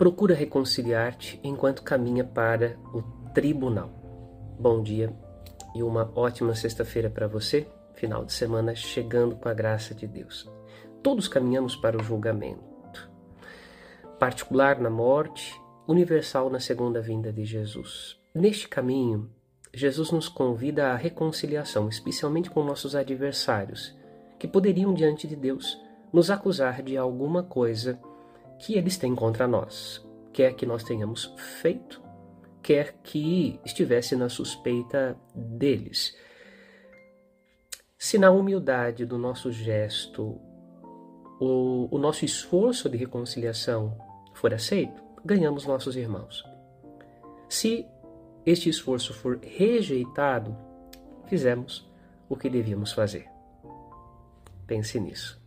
procura reconciliar-te enquanto caminha para o tribunal. Bom dia e uma ótima sexta-feira para você. Final de semana chegando com a graça de Deus. Todos caminhamos para o julgamento, particular na morte, universal na segunda vinda de Jesus. Neste caminho, Jesus nos convida à reconciliação, especialmente com nossos adversários, que poderiam diante de Deus nos acusar de alguma coisa que eles têm contra nós, quer que nós tenhamos feito, quer que estivesse na suspeita deles. Se na humildade do nosso gesto o, o nosso esforço de reconciliação for aceito, ganhamos nossos irmãos. Se este esforço for rejeitado, fizemos o que devíamos fazer. Pense nisso.